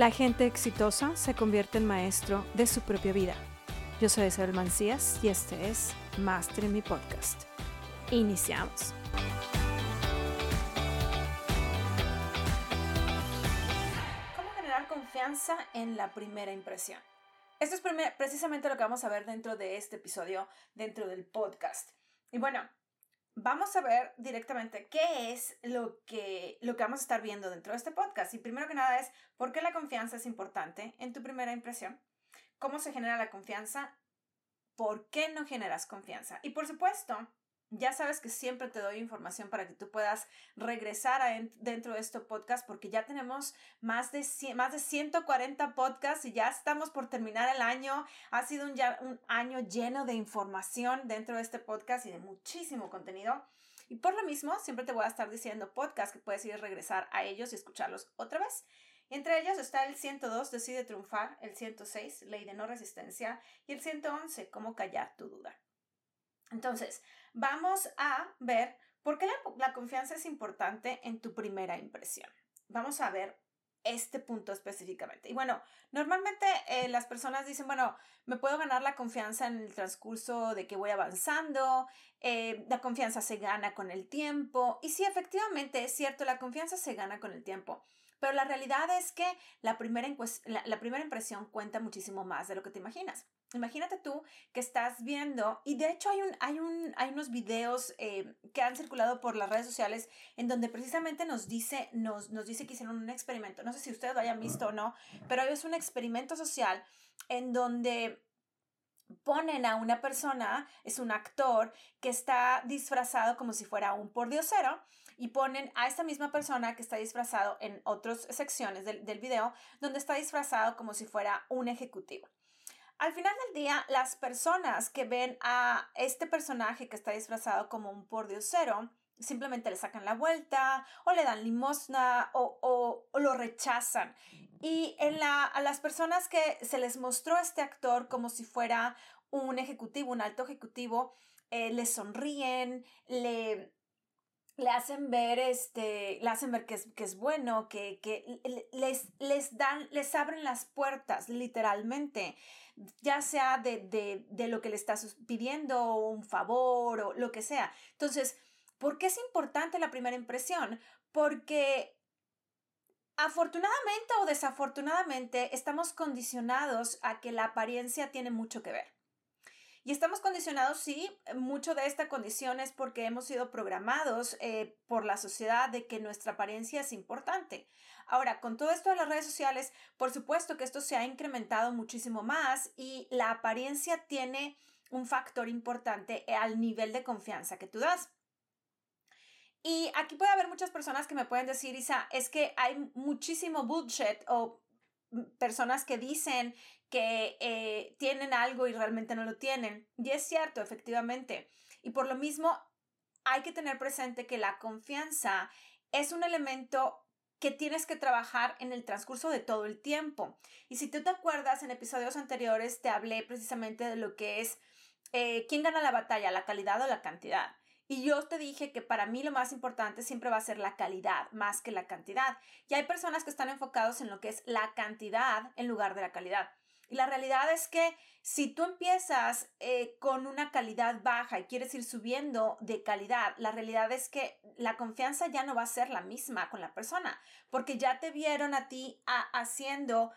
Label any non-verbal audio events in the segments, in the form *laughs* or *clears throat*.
La gente exitosa se convierte en maestro de su propia vida. Yo soy Isabel Mancías y este es Master en mi podcast. Iniciamos. ¿Cómo generar confianza en la primera impresión? Esto es precisamente lo que vamos a ver dentro de este episodio, dentro del podcast. Y bueno, vamos a ver directamente qué es lo que, lo que vamos a estar viendo dentro de este podcast. Y primero que nada es por qué la confianza es importante en tu primera impresión, cómo se genera la confianza, por qué no generas confianza. Y por supuesto, ya sabes que siempre te doy información para que tú puedas regresar a dentro de este podcast porque ya tenemos más de, más de 140 podcasts y ya estamos por terminar el año. Ha sido un, ya, un año lleno de información dentro de este podcast y de muchísimo contenido. Y por lo mismo, siempre te voy a estar diciendo podcasts que puedes ir a regresar a ellos y escucharlos otra vez. Entre ellos está el 102, Decide Triunfar, el 106, Ley de No Resistencia, y el 111, Cómo Callar tu Duda. Entonces, vamos a ver por qué la, confianza es importante en tu primera impresión. Vamos a ver este punto específicamente. Y bueno, normalmente eh, las personas dicen, bueno, me puedo ganar la confianza en el transcurso de que voy avanzando, eh, la confianza se gana con el tiempo. Y sí, efectivamente es cierto, la confianza se gana con el tiempo. Pero la realidad es que la primera, la primera impresión cuenta muchísimo más de lo que te imaginas. Imagínate tú que estás viendo, y de hecho hay, un, hay, un, hay unos videos eh, que han circulado por las redes sociales en donde precisamente nos dice, nos, nos dice que hicieron un experimento. No sé si ustedes lo hayan visto o no, pero es un experimento social en donde ponen a una persona, es un actor que está disfrazado como si fuera un pordiosero y ponen a esta misma persona que está disfrazado en otras secciones del, del video donde está disfrazado como si fuera un ejecutivo. Al final del día, las personas que ven a este personaje que está disfrazado como un pordiosero, simplemente le sacan la vuelta o le dan limosna o, lo rechazan. Y en la, a las personas que se les mostró este actor como si fuera un ejecutivo, un alto ejecutivo, eh, le sonríen, le, le hacen ver, este, le hacen ver que es, que es bueno, que, que les, les dan, les abren las puertas, literalmente, ya sea de, de, de lo que le estás pidiendo, un favor o lo que sea. Entonces, ¿por qué es importante la primera impresión? Porque afortunadamente o desafortunadamente estamos condicionados a que la apariencia tiene mucho que ver. Y estamos condicionados, sí, mucho de esta condición es porque hemos sido programados eh, por la sociedad de que nuestra apariencia es importante. Ahora, con todo esto de las redes sociales, por supuesto que esto se ha incrementado muchísimo más y la apariencia tiene un factor importante al nivel de confianza que tú das. Y aquí puede haber muchas personas que me pueden decir, Isa, es que hay muchísimo bullshit o personas que dicen que eh, tienen algo y realmente no lo tienen. Y es cierto, efectivamente. Y por lo mismo, hay que tener presente que la confianza es un elemento que tienes que trabajar en el transcurso de todo el tiempo. Y si tú te acuerdas, en episodios anteriores te hablé precisamente de lo que es eh, quién gana la batalla, la calidad o la cantidad. Y yo te dije que para mí lo más importante siempre va a ser la calidad más que la cantidad. Y hay personas que están enfocados en lo que es la cantidad en lugar de la calidad. Y la realidad es que si tú empiezas eh, con una calidad baja y quieres ir subiendo de calidad, la realidad es que la confianza ya no va a ser la misma con la persona, porque ya te vieron a ti haciendo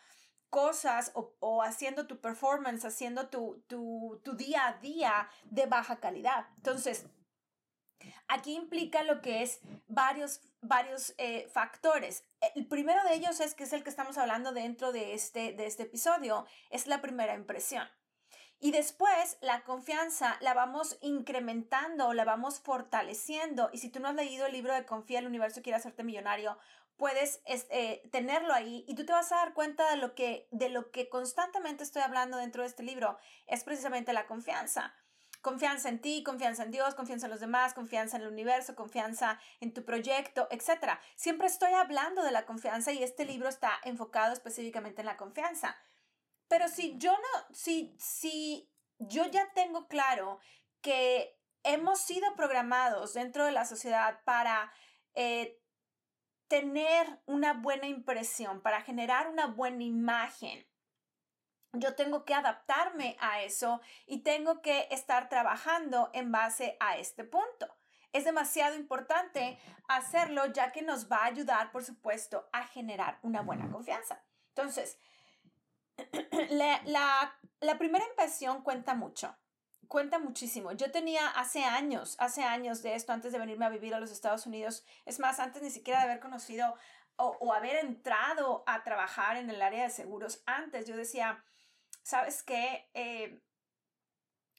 cosas o, haciendo tu performance, haciendo tu, tu, tu día a día de baja calidad. Entonces, Aquí implica lo que es varios, varios eh, factores. El primero de ellos es que es el que estamos hablando dentro de este, de este episodio, es la primera impresión. Y después la confianza la vamos incrementando, la vamos fortaleciendo. Y si tú no has leído el libro de Confía, el universo quiere hacerte millonario, puedes eh, tenerlo ahí y tú te vas a dar cuenta de lo, que, de lo que constantemente estoy hablando dentro de este libro. Es precisamente la confianza. Confianza en ti, confianza en Dios, confianza en los demás, confianza en el universo, confianza en tu proyecto, etc. Siempre estoy hablando de la confianza y este libro está enfocado específicamente en la confianza. Pero si yo no, si, si yo ya tengo claro que hemos sido programados dentro de la sociedad para eh, tener una buena impresión, para generar una buena imagen, yo tengo que adaptarme a eso y tengo que estar trabajando en base a este punto. Es demasiado importante hacerlo ya que nos va a ayudar, por supuesto, a generar una buena confianza. Entonces, *clears throat* la, la primera impresión cuenta mucho cuenta muchísimo. Yo tenía hace años, hace años de esto, antes de venirme a vivir a los Estados Unidos, es más, antes ni siquiera de haber conocido o, haber entrado a trabajar en el área de seguros, antes yo decía, ¿sabes qué? Eh,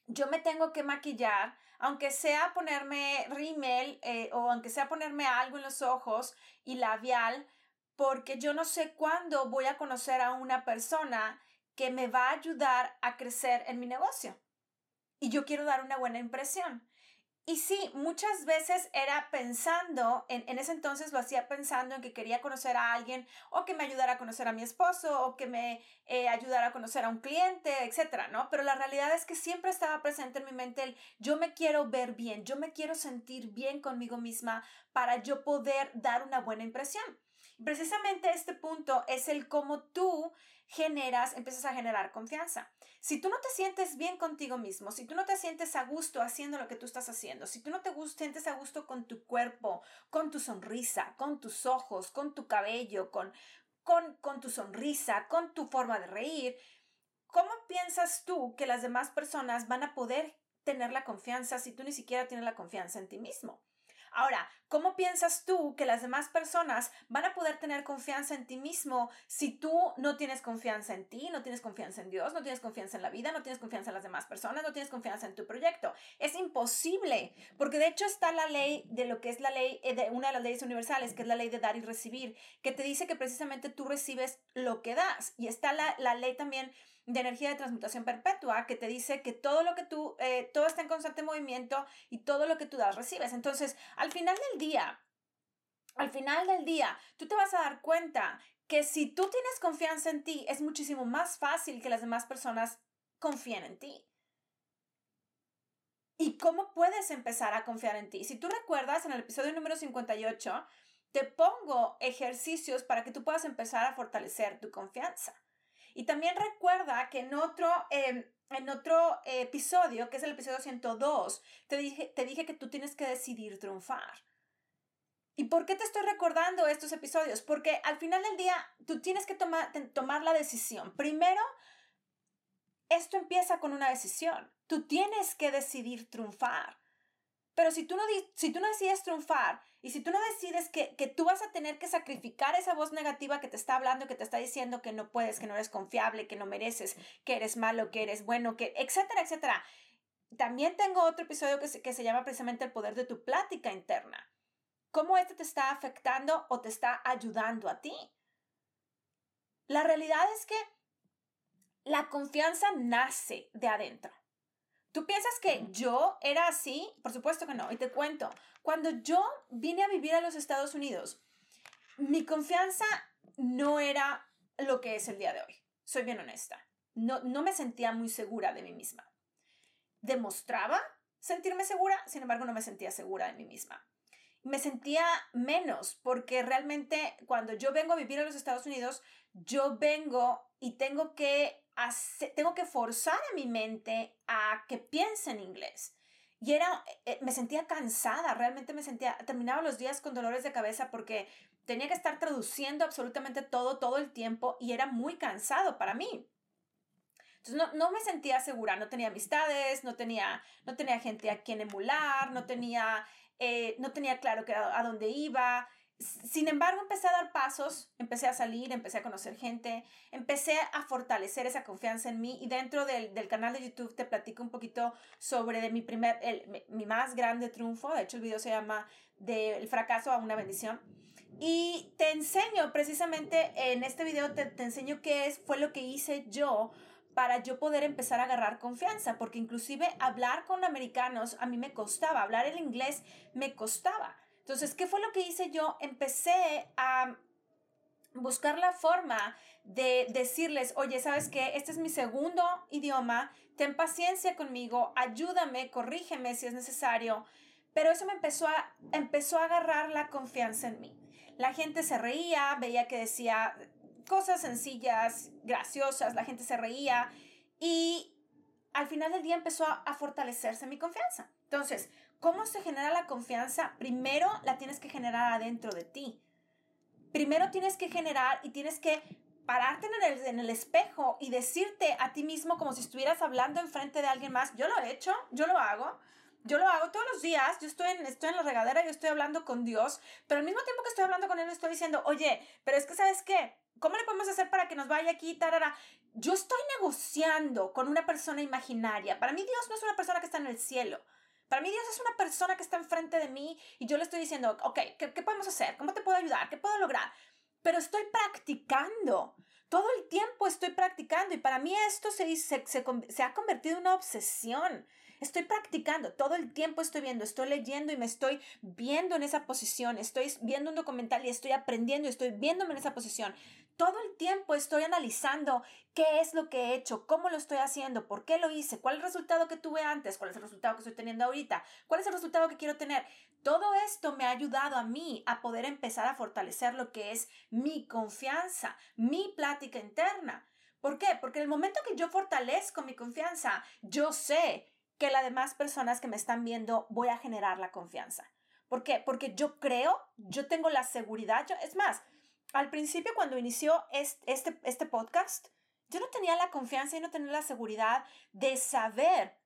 yo me tengo que maquillar, aunque sea ponerme rímel eh, o aunque sea ponerme algo en los ojos y labial, porque yo no sé cuándo voy a conocer a una persona que me va a ayudar a crecer en mi negocio y yo quiero dar una buena impresión. Y sí, muchas veces era pensando, en, ese entonces lo hacía pensando en que quería conocer a alguien o que me ayudara a conocer a mi esposo o que me eh, ayudara a conocer a un cliente, etcétera, ¿no? Pero la realidad es que siempre estaba presente en mi mente el yo me quiero ver bien, yo me quiero sentir bien conmigo misma para yo poder dar una buena impresión. Precisamente este punto es el cómo tú generas, empiezas a generar confianza. Si tú no te sientes bien contigo mismo, si tú no te sientes a gusto haciendo lo que tú estás haciendo, si tú no te sientes a gusto con tu cuerpo, con tu sonrisa, con tus ojos, con tu cabello, con, con, con tu sonrisa, con tu forma de reír, ¿cómo piensas tú que las demás personas van a poder tener la confianza si tú ni siquiera tienes la confianza en ti mismo? Ahora, ¿cómo piensas tú que las demás personas van a poder tener confianza en ti mismo si tú no tienes confianza en ti, no tienes confianza en Dios, no tienes confianza en la vida, no tienes confianza en las demás personas, no tienes confianza en tu proyecto? Es imposible, porque de hecho está la ley de lo que es la ley, eh, de una de las leyes universales, que es la ley de dar y recibir, que te dice que precisamente tú recibes lo que das. Y está la, la ley también de energía de transmutación perpetua que te dice que todo lo que tú, eh, todo está en constante movimiento y todo lo que tú das recibes. Entonces, al final del día, al final del día, tú te vas a dar cuenta que si tú tienes confianza en ti, es muchísimo más fácil que las demás personas confíen en ti. ¿Y cómo puedes empezar a confiar en ti? Si tú recuerdas, en el episodio número 58, te pongo ejercicios para que tú puedas empezar a fortalecer tu confianza. Y también recuerda que en otro, em, en otro episodio, que es el episodio 102, te dije, te dije que tú tienes que decidir triunfar. ¿Y por qué te estoy recordando estos episodios? Porque al final del día tú tienes que tomar, la decisión. Primero, esto empieza con una decisión. Tú tienes que decidir triunfar. Pero si tú no, si tú no decides triunfar y si tú no decides que, que, tú vas a tener que sacrificar esa voz negativa que te está hablando, que te está diciendo que no puedes, que no eres confiable, que no mereces, que eres malo, que eres bueno, que etcétera, etcétera. También tengo otro episodio que se, que se llama precisamente el poder de tu plática interna. ¿Cómo esto te está afectando o te está ayudando a ti? La realidad es que la confianza nace de adentro. ¿Tú piensas que yo era así? Por supuesto que no. Y te cuento, cuando yo vine a vivir a los Estados Unidos, mi confianza no era lo que es el día de hoy. Soy bien honesta. No, no me sentía muy segura de mí misma. Demostraba sentirme segura, sin embargo no me sentía segura de mí misma. Me sentía menos porque realmente cuando yo vengo a vivir a los Estados Unidos, yo vengo y tengo que tengo que forzar a mi mente a que piense en inglés. Y era, eh, me sentía cansada, realmente me sentía, terminaba los días con dolores de cabeza porque tenía que estar traduciendo absolutamente todo, todo el tiempo y era muy cansado para mí. Entonces no, no me sentía segura, no tenía amistades, no tenía, no tenía gente a quien emular, no tenía, eh, no tenía claro que a dónde iba, sin embargo, empecé a dar pasos, empecé a salir, empecé a conocer gente, empecé a fortalecer esa confianza en mí y dentro del, del canal de YouTube te platico un poquito sobre de mi primer, el, mi más grande triunfo, de hecho el video se llama Del fracaso a una bendición. Y te enseño precisamente en este video, te, te enseño qué es, fue lo que hice yo para yo poder empezar a agarrar confianza, porque inclusive hablar con americanos a mí me costaba, hablar el inglés me costaba. Entonces, ¿qué fue lo que hice yo? Empecé a buscar la forma de decirles, oye, ¿sabes qué? Este es mi segundo idioma, ten paciencia conmigo, ayúdame, corrígeme si es necesario. Pero eso me empezó a, empezó a agarrar la confianza en mí. la gente se reía, veía que decía cosas sencillas, graciosas, la gente se reía y al final del día empezó a, fortalecerse mi confianza. Entonces, ¿cómo se genera la confianza? Primero la tienes que generar adentro de ti. Primero tienes que generar y tienes que pararte en el, en el, espejo y decirte a ti mismo como si estuvieras hablando enfrente de alguien más. Yo lo he hecho, yo lo hago. Yo lo hago todos los días, yo estoy en, estoy en la regadera, yo estoy hablando con Dios, pero al mismo tiempo que estoy hablando con Él, estoy diciendo, oye, pero es que sabes qué, ¿cómo le podemos hacer para que nos vaya aquí? Tarara? Yo estoy negociando con una persona imaginaria. Para mí Dios no es una persona que está en el cielo. Para mí Dios es una persona que está enfrente de mí y yo le estoy diciendo, ok, ¿qué, qué podemos hacer? ¿Cómo te puedo ayudar? ¿Qué puedo lograr? Pero estoy practicando. Todo el tiempo estoy practicando y para mí esto se, se, se, se ha convertido en una obsesión. Estoy practicando, todo el tiempo estoy viendo, estoy leyendo y me estoy viendo en esa posición, estoy viendo un documental y estoy aprendiendo y estoy viéndome en esa posición. Todo el tiempo estoy analizando qué es lo que he hecho, cómo lo estoy haciendo, por qué lo hice, cuál es el resultado que tuve antes, cuál es el resultado que estoy teniendo ahorita, cuál es el resultado que quiero tener. Todo esto me ha ayudado a mí a poder empezar a fortalecer lo que es mi confianza, mi plática interna. ¿Por qué? Porque en el momento que yo fortalezco mi confianza, yo sé que las demás personas que me están viendo voy a generar la confianza. ¿Por qué? Porque yo creo, yo tengo la seguridad. Yo, es más, al principio cuando inició este, este, podcast, yo no tenía la confianza y no tenía la seguridad de saber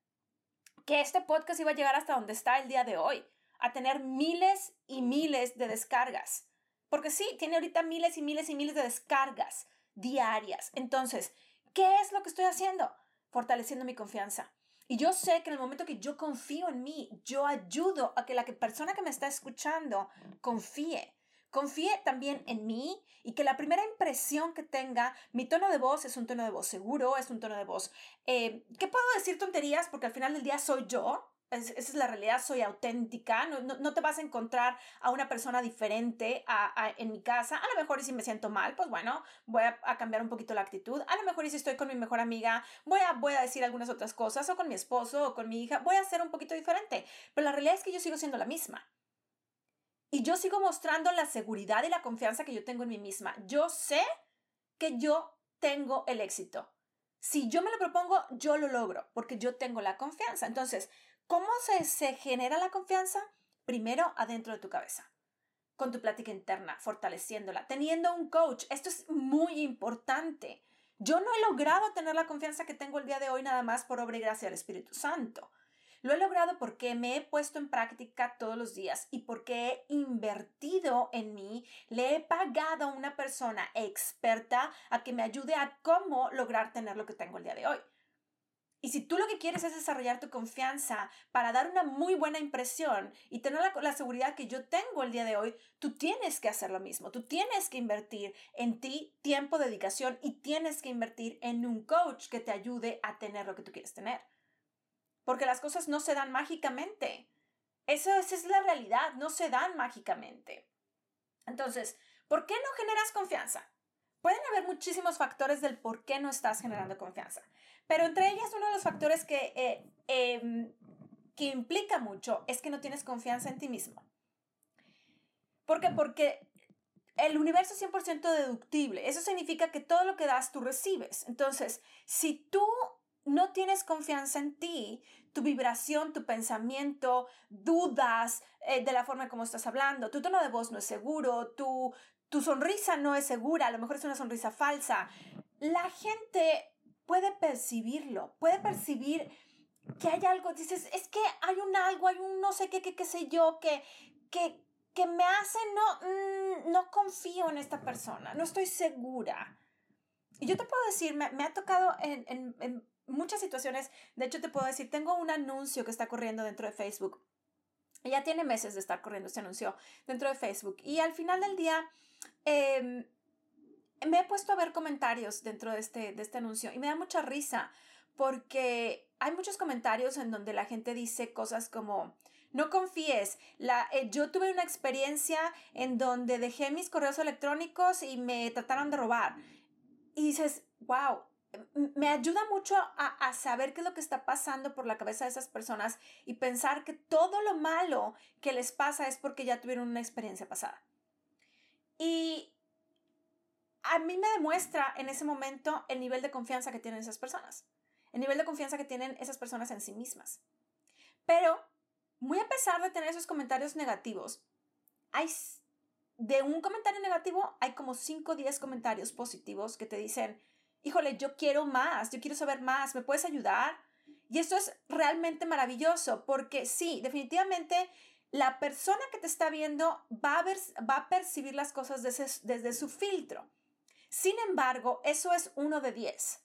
que este podcast iba a llegar hasta donde está el día de hoy, a tener miles y miles de descargas. Porque sí, tiene ahorita miles y miles y miles de descargas diarias. Entonces, ¿qué es lo que estoy haciendo? Fortaleciendo mi confianza. Y yo sé que en el momento que yo confío en mí, yo ayudo a que la persona que me está escuchando confíe. Confíe también en mí y que la primera impresión que tenga, mi tono de voz es un tono de voz seguro, es un tono de voz eh, que puedo decir tonterías porque al final del día soy yo, esa es la realidad, soy auténtica, no, no, te vas a encontrar a una persona diferente a, en mi casa. A lo mejor y si me siento mal, pues bueno, voy a, cambiar un poquito la actitud. A lo mejor y si estoy con mi mejor amiga, voy a, voy a decir algunas otras cosas, o con mi esposo, o con mi hija, voy a ser un poquito diferente. Pero la realidad es que yo sigo siendo la misma. Y yo sigo mostrando la seguridad y la confianza que yo tengo en mí misma. Yo sé que yo tengo el éxito. Si yo me lo propongo, yo lo logro, porque yo tengo la confianza. Entonces, ¿Cómo se, se genera la confianza? Primero, adentro de tu cabeza, con tu plática interna, fortaleciéndola, teniendo un coach. Esto es muy importante. Yo no he logrado tener la confianza que tengo el día de hoy nada más por obra y gracia del Espíritu Santo. Lo he logrado porque me he puesto en práctica todos los días y porque he invertido en mí, le he pagado a una persona experta a que me ayude a cómo lograr tener lo que tengo el día de hoy. Y si tú lo que quieres es desarrollar tu confianza para dar una muy buena impresión y tener la, seguridad que yo tengo el día de hoy, tú tienes que hacer lo mismo. Tú tienes que invertir en ti tiempo, dedicación y tienes que invertir en un coach que te ayude a tener lo que tú quieres tener. Porque las cosas no se dan mágicamente. esa es la realidad, no se dan mágicamente. Entonces, ¿por qué no generas confianza? Pueden haber muchísimos factores del por qué no estás generando confianza, pero entre ellas uno de los factores que, eh, em, que implica mucho es que no tienes confianza en ti mismo. ¿Por qué? Porque el universo es 100% deductible. Eso significa que todo lo que das tú recibes. Entonces, si tú no tienes confianza en ti, tu vibración, tu pensamiento, dudas eh, de la forma como estás hablando, tu tono de voz no es seguro, tu, tu sonrisa no es segura, a lo mejor es una sonrisa falsa. La gente puede percibirlo, puede percibir que hay algo, dices, es que hay un algo, hay un no sé qué, qué, sé yo, que, que, que me hace no, mm, no confío en esta persona, no estoy segura. Y yo te puedo decir, me, me ha tocado en muchas situaciones, de hecho te puedo decir, tengo un anuncio que está corriendo dentro de Facebook. Ya tiene meses de estar corriendo este anuncio dentro de Facebook. Y al final del día, Em, me he puesto a ver comentarios dentro de este, de este anuncio y me da mucha risa porque hay muchos comentarios en donde la gente dice cosas como, no confíes, la, eh, yo tuve una experiencia en donde dejé mis correos electrónicos y me trataron de robar. Y dices, wow, me ayuda mucho a, a, saber qué es lo que está pasando por la cabeza de esas personas y pensar que todo lo malo que les pasa es porque ya tuvieron una experiencia pasada. Y a mí me demuestra en ese momento el nivel de confianza que tienen esas personas, el nivel de confianza que tienen esas personas en sí mismas. Pero, muy a pesar de tener esos comentarios negativos, hay de un comentario negativo hay como 5 o 10 comentarios positivos que te dicen, híjole, yo quiero más, yo quiero saber más, ¿me puedes ayudar? Y esto es realmente maravilloso porque sí, definitivamente la persona que te está viendo va a, ver, va a percibir las cosas desde, desde su filtro. Sin embargo, eso es uno de 10.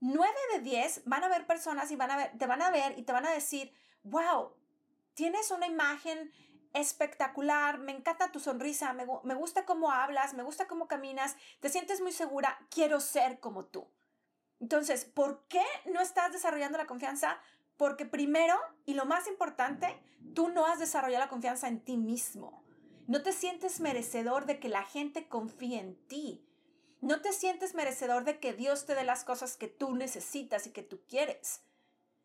9 de 10 van a ver personas y van a ver, te van a ver y te van a decir, wow, tienes una imagen espectacular, me encanta tu sonrisa, me, me, gusta cómo hablas, me gusta cómo caminas, te sientes muy segura, quiero ser como tú. Entonces, ¿por qué no estás desarrollando la confianza? Porque primero, y lo más importante, tú no has desarrollado la confianza en ti mismo. No te sientes merecedor de que la gente confíe en ti. No te sientes merecedor de que Dios te dé las cosas que tú necesitas y que tú quieres.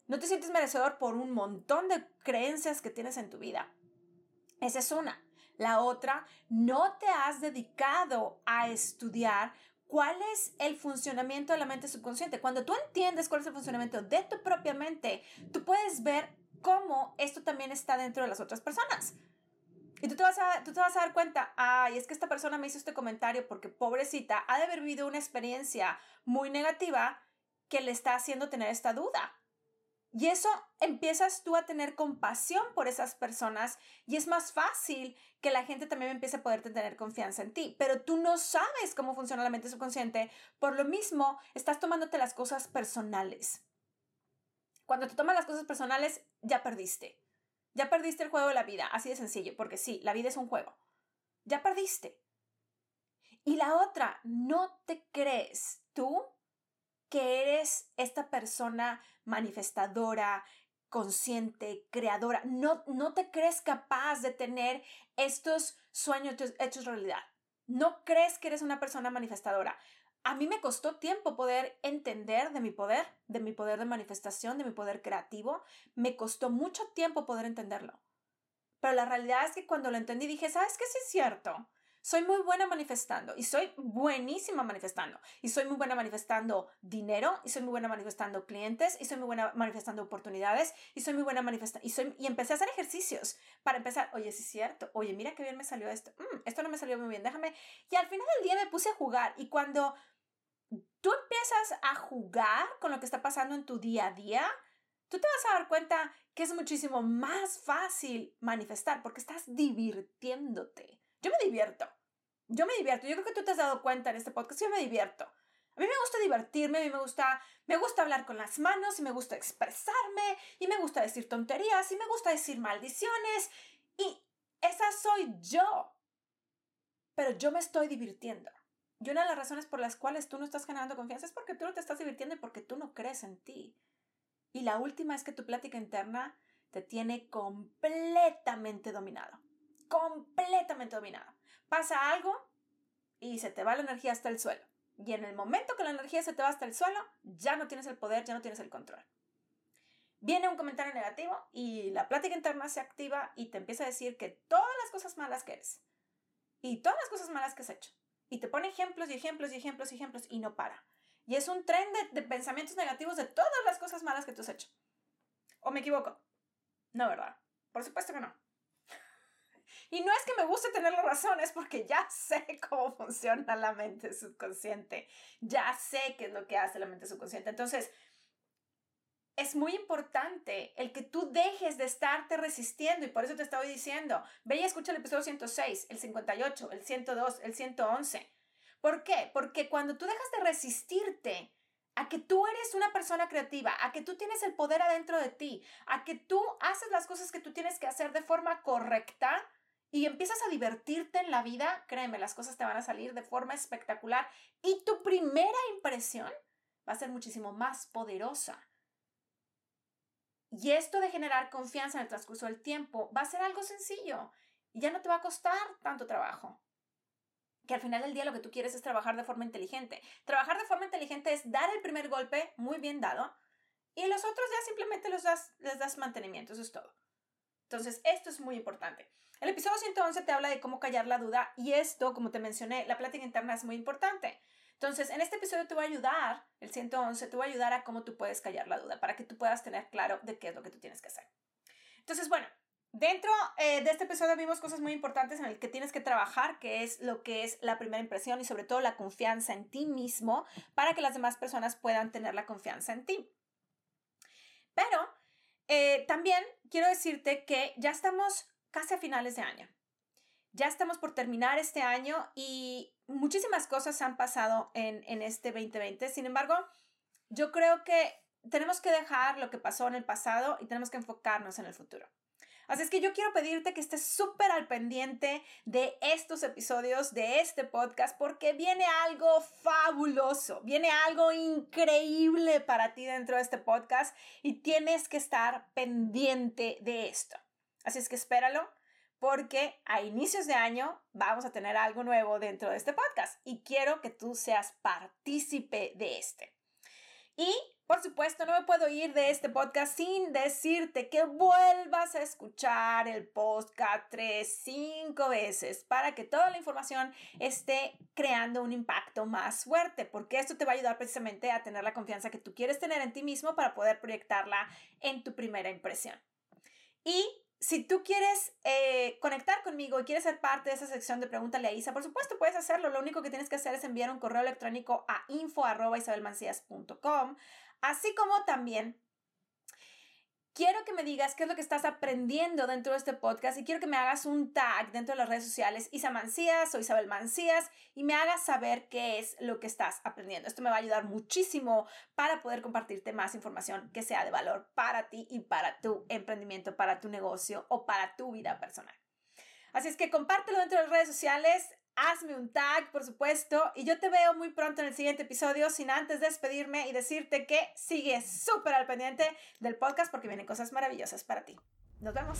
No te sientes merecedor por un montón de creencias que tienes en tu vida. Esa es una. La otra, no te has dedicado a estudiar cuál es el funcionamiento de la mente subconsciente. Cuando tú entiendes cuál es el funcionamiento de tu propia mente, tú puedes ver cómo esto también está dentro de las otras personas. Y tú te, vas a, tú te vas a dar cuenta, ay, es que esta persona me hizo este comentario porque pobrecita ha de haber vivido una experiencia muy negativa que le está haciendo tener esta duda. Y eso empiezas tú a tener compasión por esas personas y es más fácil que la gente también empiece a poder tener confianza en ti. Pero tú no sabes cómo funciona la mente subconsciente. Por lo mismo, estás tomándote las cosas personales. Cuando te tomas las cosas personales, ya perdiste. Ya perdiste el juego de la vida. Así de sencillo. Porque sí, la vida es un juego. Ya perdiste. Y la otra, no te crees tú que eres esta persona manifestadora, consciente, creadora. No, no te crees capaz de tener estos sueños hechos realidad. No crees que eres una persona manifestadora. A mí me costó tiempo poder entender de mi poder, de mi poder de manifestación, de mi poder creativo. Me costó mucho tiempo poder entenderlo. Pero la realidad es que cuando lo entendí dije, ¿sabes qué? Sí es cierto. Soy muy buena manifestando y soy buenísima manifestando. Y soy muy buena manifestando dinero y soy muy buena manifestando clientes y soy muy buena manifestando oportunidades y soy muy buena manifestando. Y, soy, y empecé a hacer ejercicios para empezar, oye, sí es cierto, oye, mira qué bien me salió esto, mm, esto no me salió muy bien, déjame. Y al final del día me puse a jugar y cuando tú empiezas a jugar con lo que está pasando en tu día a día, tú te vas a dar cuenta que es muchísimo más fácil manifestar porque estás divirtiéndote. Yo me divierto. Yo me divierto. Yo creo que tú te has dado cuenta en este podcast. Yo me divierto. A mí me gusta divertirme, a mí me gusta, me gusta hablar con las manos y me gusta expresarme y me gusta decir tonterías y me gusta decir maldiciones y esa soy yo. Pero yo me estoy divirtiendo. Y una de las razones por las cuales tú no estás generando confianza es porque tú no te estás divirtiendo y porque tú no crees en ti. Y la última es que tu plática interna te tiene completamente dominado completamente dominado. Pasa algo y se te va la energía hasta el suelo. Y en el momento que la energía se te va hasta el suelo, ya no tienes el poder, ya no tienes el control. Viene un comentario negativo y la plática interna se activa y te empieza a decir que todas las cosas malas que eres y todas las cosas malas que has hecho. Y te pone ejemplos y ejemplos y ejemplos y ejemplos y no para. Y es un tren de, de pensamientos negativos de todas las cosas malas que tú has hecho. ¿O me equivoco? No, ¿verdad? Por supuesto que no. Y no es que me guste tener la razón, es porque ya *laughs* sé cómo funciona la mente subconsciente. Ya sé qué es lo que hace la mente subconsciente. Entonces, es muy importante el que tú dejes de estarte resistiendo y por eso te estoy diciendo, ve y escucha el episodio 106, el 58, el 102, el 111. ¿Por qué? Porque cuando tú dejas de resistirte a que tú eres una persona creativa, a que tú tienes el poder adentro de ti, a que tú haces las cosas que tú tienes que hacer de forma correcta, y empiezas a divertirte en la vida, créeme, las cosas te van a salir de forma espectacular y tu primera impresión va a ser muchísimo más poderosa. Y esto de generar confianza en el transcurso del tiempo va a ser algo sencillo y ya no te va a costar tanto trabajo. Que al final del día lo que tú quieres es trabajar de forma inteligente. Trabajar de forma inteligente es dar el primer golpe muy bien dado y los otros ya simplemente los das, les das mantenimiento, eso es todo. Entonces, esto es muy importante. El episodio 111 te habla de cómo callar la duda y esto, como te mencioné, la plática interna es muy importante. Entonces, en este episodio te voy a ayudar, el 111, te voy a ayudar a cómo tú puedes callar la duda para que tú puedas tener claro de qué es lo que tú tienes que hacer. Entonces, bueno, dentro eh, de este episodio vimos cosas muy importantes en el que tienes que trabajar, que es lo que es la primera impresión y sobre todo la confianza en ti mismo para que las demás personas puedan tener la confianza en ti. Pero eh, también quiero decirte que ya estamos casi a finales de año. Ya estamos por terminar este año y muchísimas cosas han pasado en, en este 2020. Sin embargo, yo creo que tenemos que dejar lo que pasó en el pasado y tenemos que enfocarnos en el futuro. Así es que yo quiero pedirte que estés súper al pendiente de estos episodios, de este podcast, porque viene algo fabuloso, viene algo increíble para ti dentro de este podcast y tienes que estar pendiente de esto. Así es que espéralo porque a inicios de año vamos a tener algo nuevo dentro de este podcast y quiero que tú seas partícipe de este. Y por supuesto, no me puedo ir de este podcast sin decirte que vuelvas a escuchar el podcast tres, cinco veces para que toda la información esté creando un impacto más fuerte, porque esto te va a ayudar precisamente a tener la confianza que tú quieres tener en ti mismo para poder proyectarla en tu primera impresión. Y si tú quieres eh, conectar conmigo y quieres ser parte de esa sección de Pregúntale a Isa, por supuesto puedes hacerlo. Lo único que tienes que hacer es enviar un correo electrónico a info.isabelmancías.com Así como también quiero que me digas qué es lo que estás aprendiendo dentro de este podcast y quiero que me hagas un tag dentro de las redes sociales, Isa Mancías o Isabel Mancías, y me hagas saber qué es lo que estás aprendiendo. Esto me va a ayudar muchísimo para poder compartirte más información que sea de valor para ti y para tu emprendimiento, para tu negocio o para tu vida personal. Así es que compártelo dentro de las redes sociales hazme un tag, por supuesto, y yo te veo muy pronto en el siguiente episodio, sin antes despedirme y decirte que sigue súper al pendiente del podcast porque vienen cosas maravillosas para ti. Nos vemos.